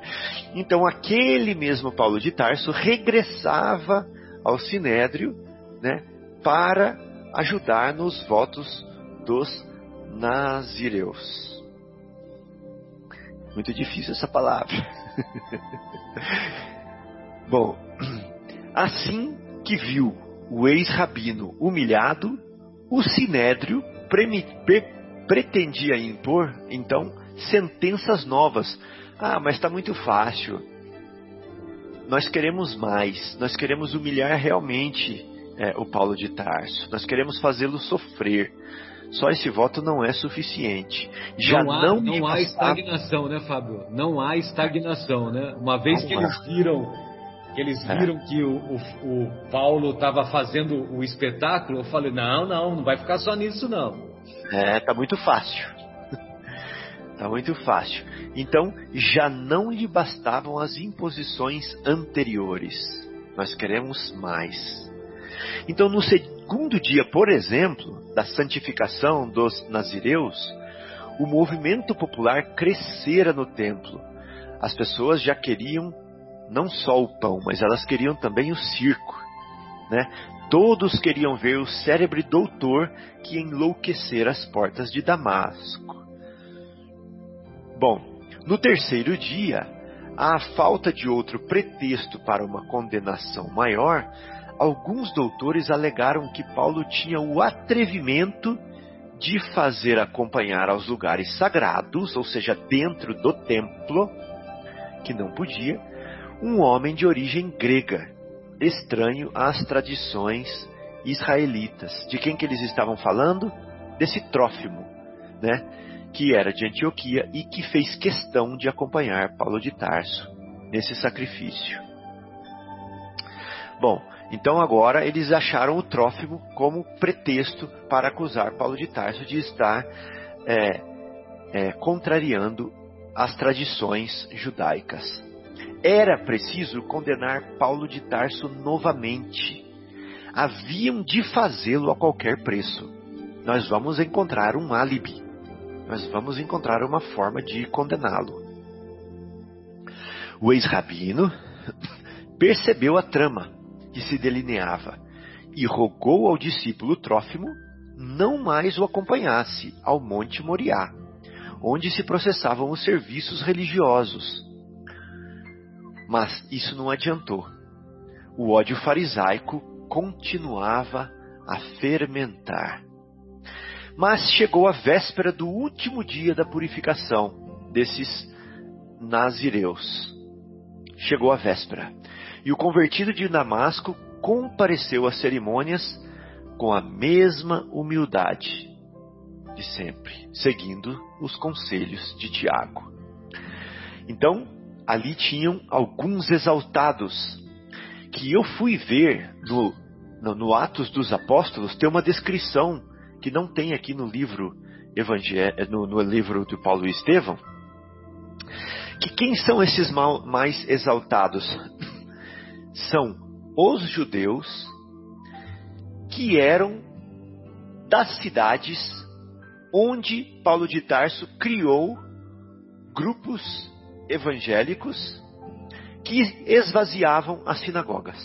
Então aquele mesmo Paulo de Tarso regressava ao Sinédrio, né, para ajudar nos votos dos nazireus. Muito difícil essa palavra. Bom, assim que viu o ex-rabino humilhado, o Sinédrio pre pretendia impor, então, sentenças novas. Ah, mas está muito fácil nós queremos mais, nós queremos humilhar realmente é, o Paulo de Tarso, nós queremos fazê-lo sofrer. Só esse voto não é suficiente. Já não há, não, não há estagnação, né, Fábio? Não há estagnação, né? Uma vez não que há. eles viram que eles é. viram é. que o, o, o Paulo estava fazendo o espetáculo, eu falei não, não, não vai ficar só nisso não. É, tá muito fácil. Tá muito fácil. Então, já não lhe bastavam as imposições anteriores. Nós queremos mais. Então, no segundo dia, por exemplo, da santificação dos nazireus, o movimento popular crescera no templo. As pessoas já queriam não só o pão, mas elas queriam também o circo. Né? Todos queriam ver o cérebro doutor que enlouquecera as portas de Damasco. Bom, no terceiro dia, à falta de outro pretexto para uma condenação maior, alguns doutores alegaram que Paulo tinha o atrevimento de fazer acompanhar aos lugares sagrados, ou seja, dentro do templo, que não podia, um homem de origem grega, estranho às tradições israelitas. De quem que eles estavam falando? Desse Trófimo, né? Que era de Antioquia e que fez questão de acompanhar Paulo de Tarso nesse sacrifício. Bom, então agora eles acharam o Trófimo como pretexto para acusar Paulo de Tarso de estar é, é, contrariando as tradições judaicas. Era preciso condenar Paulo de Tarso novamente. Haviam de fazê-lo a qualquer preço. Nós vamos encontrar um álibi nós vamos encontrar uma forma de condená-lo. O ex-rabino percebeu a trama que se delineava e rogou ao discípulo Trófimo, não mais o acompanhasse ao Monte Moriá, onde se processavam os serviços religiosos. Mas isso não adiantou. O ódio farisaico continuava a fermentar. Mas chegou a véspera do último dia da purificação desses nazireus. Chegou a véspera. E o convertido de Damasco compareceu às cerimônias com a mesma humildade de sempre, seguindo os conselhos de Tiago. Então, ali tinham alguns exaltados, que eu fui ver no, no, no Atos dos Apóstolos, tem uma descrição que não tem aqui no livro no, no livro do Paulo e Estevão, que quem são esses mal, mais exaltados? São os judeus que eram das cidades onde Paulo de Tarso criou grupos evangélicos que esvaziavam as sinagogas.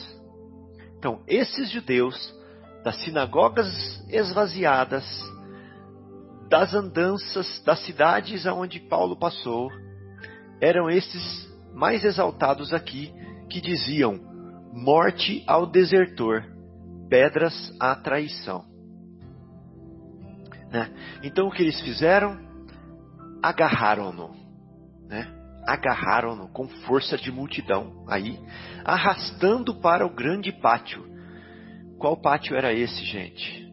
Então, esses judeus das sinagogas esvaziadas, das andanças das cidades aonde Paulo passou, eram esses mais exaltados aqui que diziam: morte ao desertor, pedras à traição. Né? Então o que eles fizeram? Agarraram-no, né? agarraram-no com força de multidão, aí arrastando para o grande pátio. Qual pátio era esse, gente?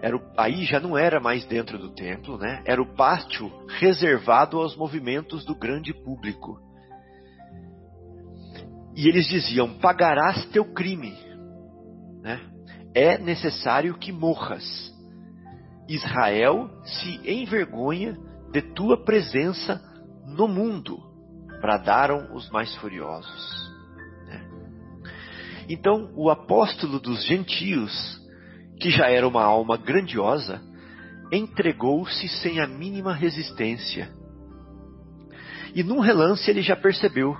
Era o, aí já não era mais dentro do templo, né? Era o pátio reservado aos movimentos do grande público. E eles diziam: pagarás teu crime, né? É necessário que morras. Israel se envergonha de tua presença no mundo, bradaram os mais furiosos. Então, o apóstolo dos gentios, que já era uma alma grandiosa, entregou-se sem a mínima resistência. E num relance ele já percebeu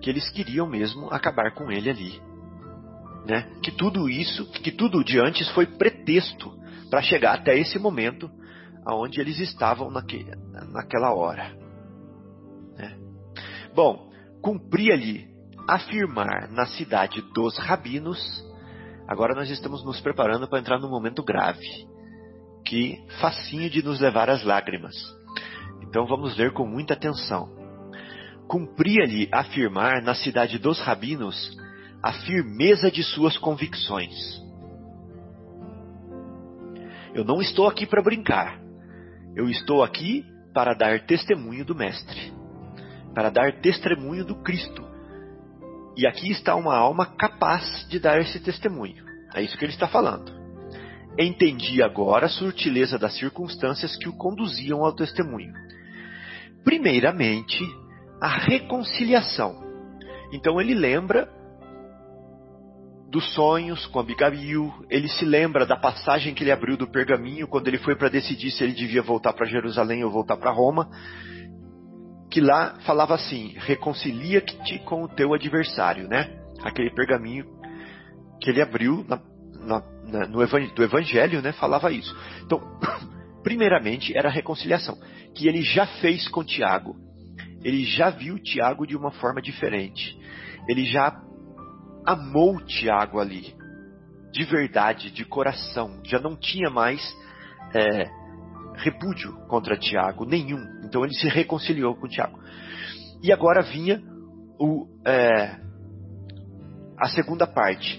que eles queriam mesmo acabar com ele ali. Né? Que tudo isso, que tudo de antes foi pretexto para chegar até esse momento aonde eles estavam naque, naquela hora. Né? Bom, cumpria-lhe afirmar na cidade dos rabinos. Agora nós estamos nos preparando para entrar num momento grave, que facinho de nos levar às lágrimas. Então vamos ler com muita atenção. Cumpria-lhe afirmar na cidade dos rabinos a firmeza de suas convicções eu não estou aqui para brincar. Eu estou aqui para dar testemunho do Mestre, para dar testemunho do Cristo. E aqui está uma alma capaz de dar esse testemunho. É isso que ele está falando. Entendi agora a sutileza das circunstâncias que o conduziam ao testemunho. Primeiramente, a reconciliação. Então ele lembra dos sonhos com Abigail, ele se lembra da passagem que ele abriu do pergaminho quando ele foi para decidir se ele devia voltar para Jerusalém ou voltar para Roma, que lá falava assim: reconcilia-te com o teu adversário, né? Aquele pergaminho que ele abriu na, na, na, no evangelho, do evangelho, né? Falava isso. Então, primeiramente era a reconciliação, que ele já fez com Tiago. Ele já viu Tiago de uma forma diferente. Ele já amou Tiago ali, de verdade, de coração, já não tinha mais é, repúdio contra Tiago, nenhum. Então ele se reconciliou com Tiago. E agora vinha o, é, a segunda parte.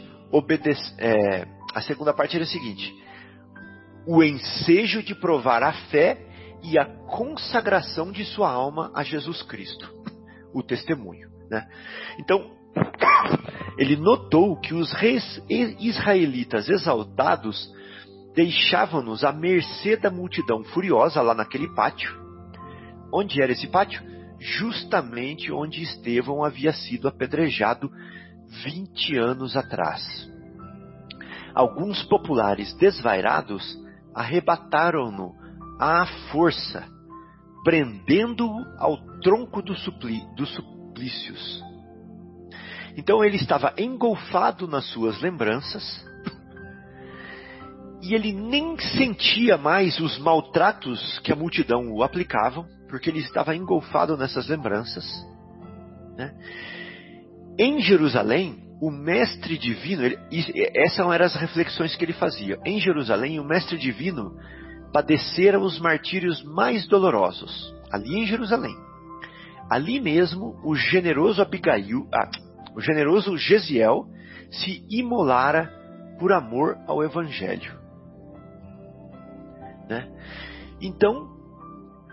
É, a segunda parte era o seguinte: o ensejo de provar a fé e a consagração de sua alma a Jesus Cristo, o testemunho. Né? Então, ele notou que os reis israelitas exaltados deixavam-nos à mercê da multidão furiosa lá naquele pátio. Onde era esse pátio? Justamente onde Estevão havia sido apedrejado 20 anos atrás. Alguns populares desvairados arrebataram-no à força, prendendo-o ao tronco do supli, dos suplícios. Então ele estava engolfado nas suas lembranças e ele nem sentia mais os maltratos que a multidão o aplicavam, porque ele estava engolfado nessas lembranças. Né? Em Jerusalém, o mestre divino, essas eram as reflexões que ele fazia. Em Jerusalém, o mestre divino padecera os martírios mais dolorosos, ali em Jerusalém. Ali mesmo, o generoso Abigail, ah, o generoso Gesiel se imolara por amor ao evangelho. Né? Então,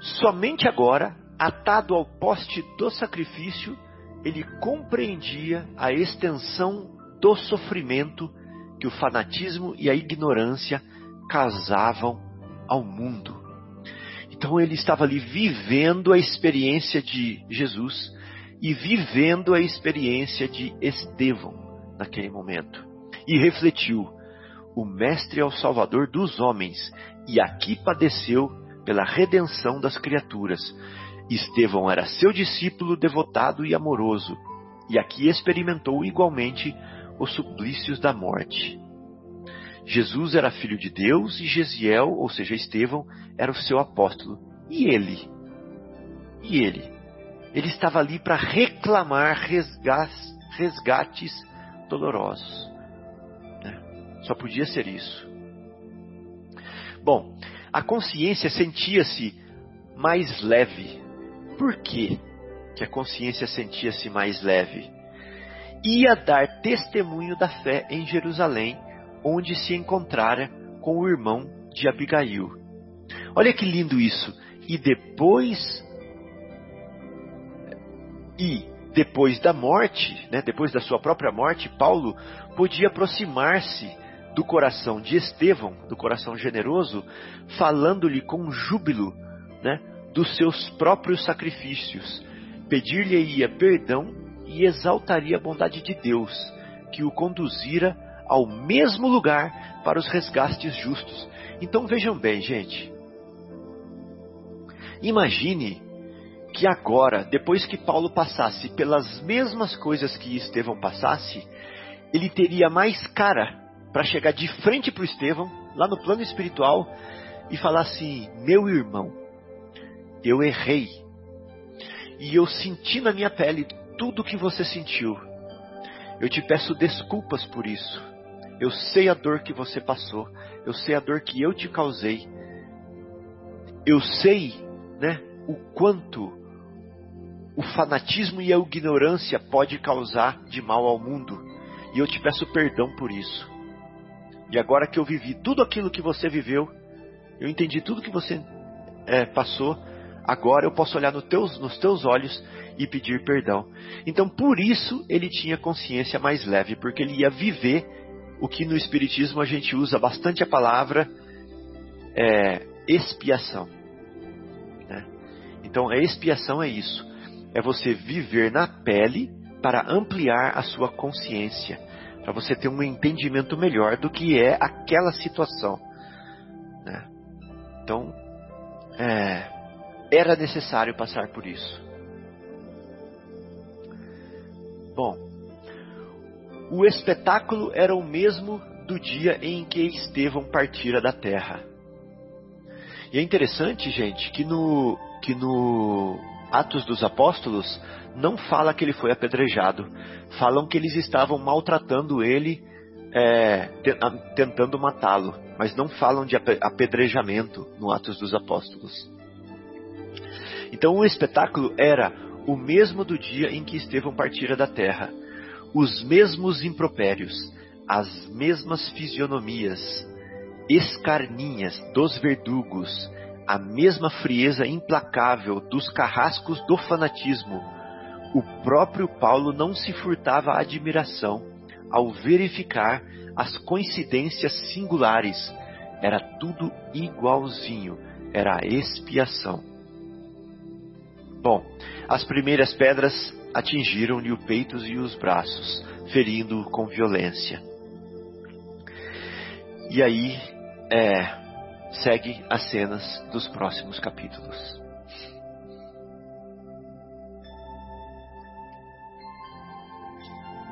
somente agora, atado ao poste do sacrifício, ele compreendia a extensão do sofrimento que o fanatismo e a ignorância causavam ao mundo. Então ele estava ali vivendo a experiência de Jesus e vivendo a experiência de Estevão naquele momento. E refletiu: o Mestre é o Salvador dos homens e aqui padeceu pela redenção das criaturas. Estevão era seu discípulo devotado e amoroso, e aqui experimentou igualmente os suplícios da morte. Jesus era filho de Deus e Gesiel, ou seja, Estevão, era o seu apóstolo. E ele? E ele? Ele estava ali para reclamar resgates dolorosos. Né? Só podia ser isso. Bom, a consciência sentia-se mais leve. Por quê que a consciência sentia-se mais leve? Ia dar testemunho da fé em Jerusalém, onde se encontrara com o irmão de Abigail. Olha que lindo isso. E depois e depois da morte, né, depois da sua própria morte, Paulo podia aproximar-se do coração de Estevão, do coração generoso, falando-lhe com júbilo né, dos seus próprios sacrifícios. Pedir-lhe-ia perdão e exaltaria a bondade de Deus, que o conduzira ao mesmo lugar para os resgates justos. Então vejam bem, gente. Imagine que agora, depois que Paulo passasse pelas mesmas coisas que Estevão passasse, ele teria mais cara para chegar de frente para o Estevão, lá no plano espiritual, e falar assim: Meu irmão, eu errei. E eu senti na minha pele tudo o que você sentiu. Eu te peço desculpas por isso. Eu sei a dor que você passou. Eu sei a dor que eu te causei. Eu sei, né, o quanto o fanatismo e a ignorância pode causar de mal ao mundo. E eu te peço perdão por isso. E agora que eu vivi tudo aquilo que você viveu, eu entendi tudo que você é, passou, agora eu posso olhar no teus, nos teus olhos e pedir perdão. Então, por isso, ele tinha consciência mais leve, porque ele ia viver o que no Espiritismo a gente usa bastante a palavra é, expiação. Né? Então, a expiação é isso: é você viver na pele para ampliar a sua consciência para você ter um entendimento melhor do que é aquela situação. Né? Então, é, era necessário passar por isso. Bom, o espetáculo era o mesmo do dia em que Estevão partira da terra. E é interessante, gente, que no, que no Atos dos Apóstolos não fala que ele foi apedrejado. Falam que eles estavam maltratando ele, é, tentando matá-lo. Mas não falam de apedrejamento no Atos dos Apóstolos. Então o espetáculo era o mesmo do dia em que Estevão partira da terra. Os mesmos impropérios, as mesmas fisionomias, escarninhas dos verdugos, a mesma frieza implacável dos carrascos do fanatismo, o próprio Paulo não se furtava à admiração ao verificar as coincidências singulares. Era tudo igualzinho, era a expiação. Bom, as primeiras pedras atingiram-lhe o peito e os braços, ferindo-o com violência. E aí, é, segue as cenas dos próximos capítulos.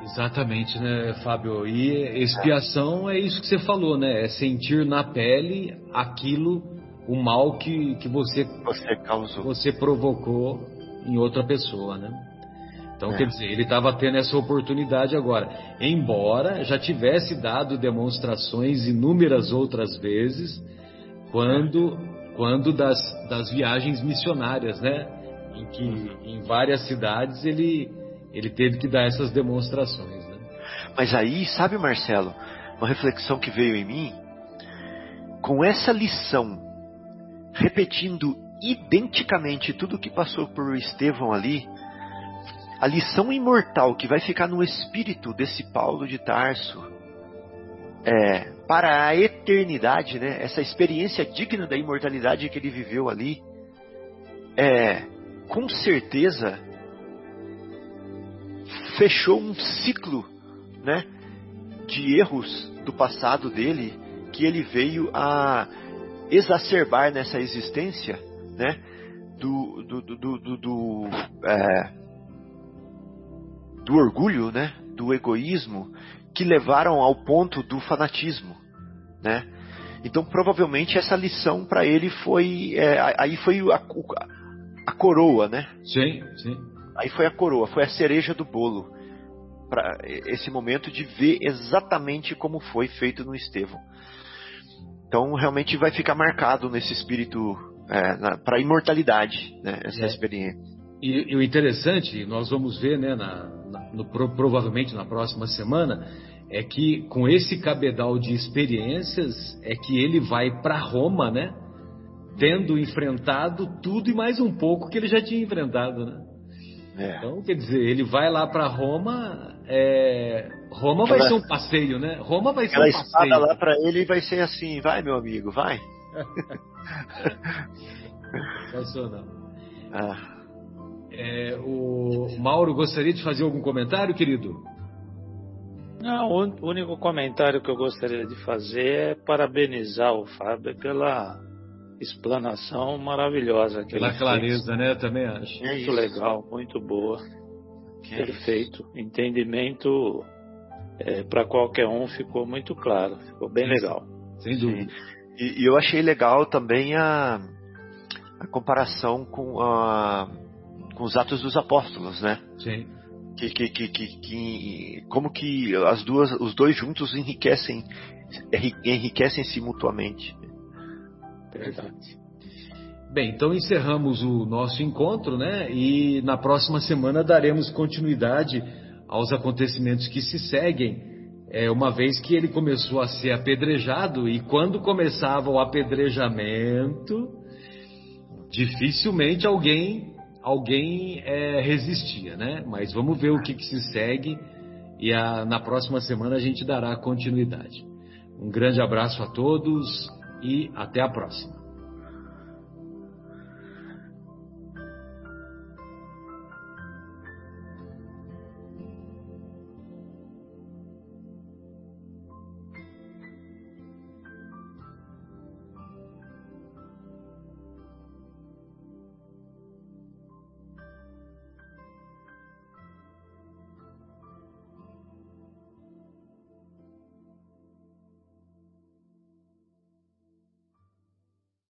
Exatamente, né, Fábio? E expiação é. é isso que você falou, né? É sentir na pele aquilo, o mal que, que você, você causou. Você provocou em outra pessoa, né? Então, é. quer dizer, ele estava tendo essa oportunidade agora. Embora já tivesse dado demonstrações inúmeras outras vezes, quando, quando das, das viagens missionárias, né? Em que em várias cidades ele ele teve que dar essas demonstrações. Né? Mas aí, sabe, Marcelo, uma reflexão que veio em mim, com essa lição, repetindo identicamente tudo o que passou por Estevão ali, a lição imortal que vai ficar no espírito desse Paulo de Tarso, é, para a eternidade, né? Essa experiência digna da imortalidade que ele viveu ali, é, com certeza fechou um ciclo, né, de erros do passado dele que ele veio a exacerbar nessa existência, né, do do, do, do, do, é, do orgulho, né, do egoísmo que levaram ao ponto do fanatismo, né? Então provavelmente essa lição para ele foi é, aí foi a, a, coroa, né? Sim, sim. Aí foi a coroa, foi a cereja do bolo. Para esse momento de ver exatamente como foi feito no Estevão. Então realmente vai ficar marcado nesse espírito é, para a imortalidade, né, essa é. experiência. E, e, o interessante, nós vamos ver, né, na, na, no, provavelmente na próxima semana, é que com esse cabedal de experiências é que ele vai para Roma, né? Tendo enfrentado tudo e mais um pouco que ele já tinha enfrentado, né? É. Então, quer dizer, ele vai lá para Roma. É... Roma vai ser um passeio, né? Roma vai ser um passeio. espada lá para ele vai ser assim: vai, meu amigo, vai. Sensacional. Ah. É, o Mauro gostaria de fazer algum comentário, querido? Não, o único comentário que eu gostaria de fazer é parabenizar o Fábio pela explanação maravilhosa. Que Pela clareza, fez. né? Também acho. Muito é legal, muito boa. Que Perfeito. É Entendimento é, para qualquer um ficou muito claro. Ficou bem Sim. legal. Sem dúvida. E, e, eu achei legal também a, a comparação com, a, com os Atos dos Apóstolos, né? Sim. Que, que, que, que, que, como que as duas, os dois juntos enriquecem enriquecem-se mutuamente. Verdade. Bem, então encerramos o nosso encontro, né? E na próxima semana daremos continuidade aos acontecimentos que se seguem, é, uma vez que ele começou a ser apedrejado, e quando começava o apedrejamento, dificilmente alguém alguém é, resistia, né? Mas vamos ver o que, que se segue e a, na próxima semana a gente dará continuidade. Um grande abraço a todos e até a próxima.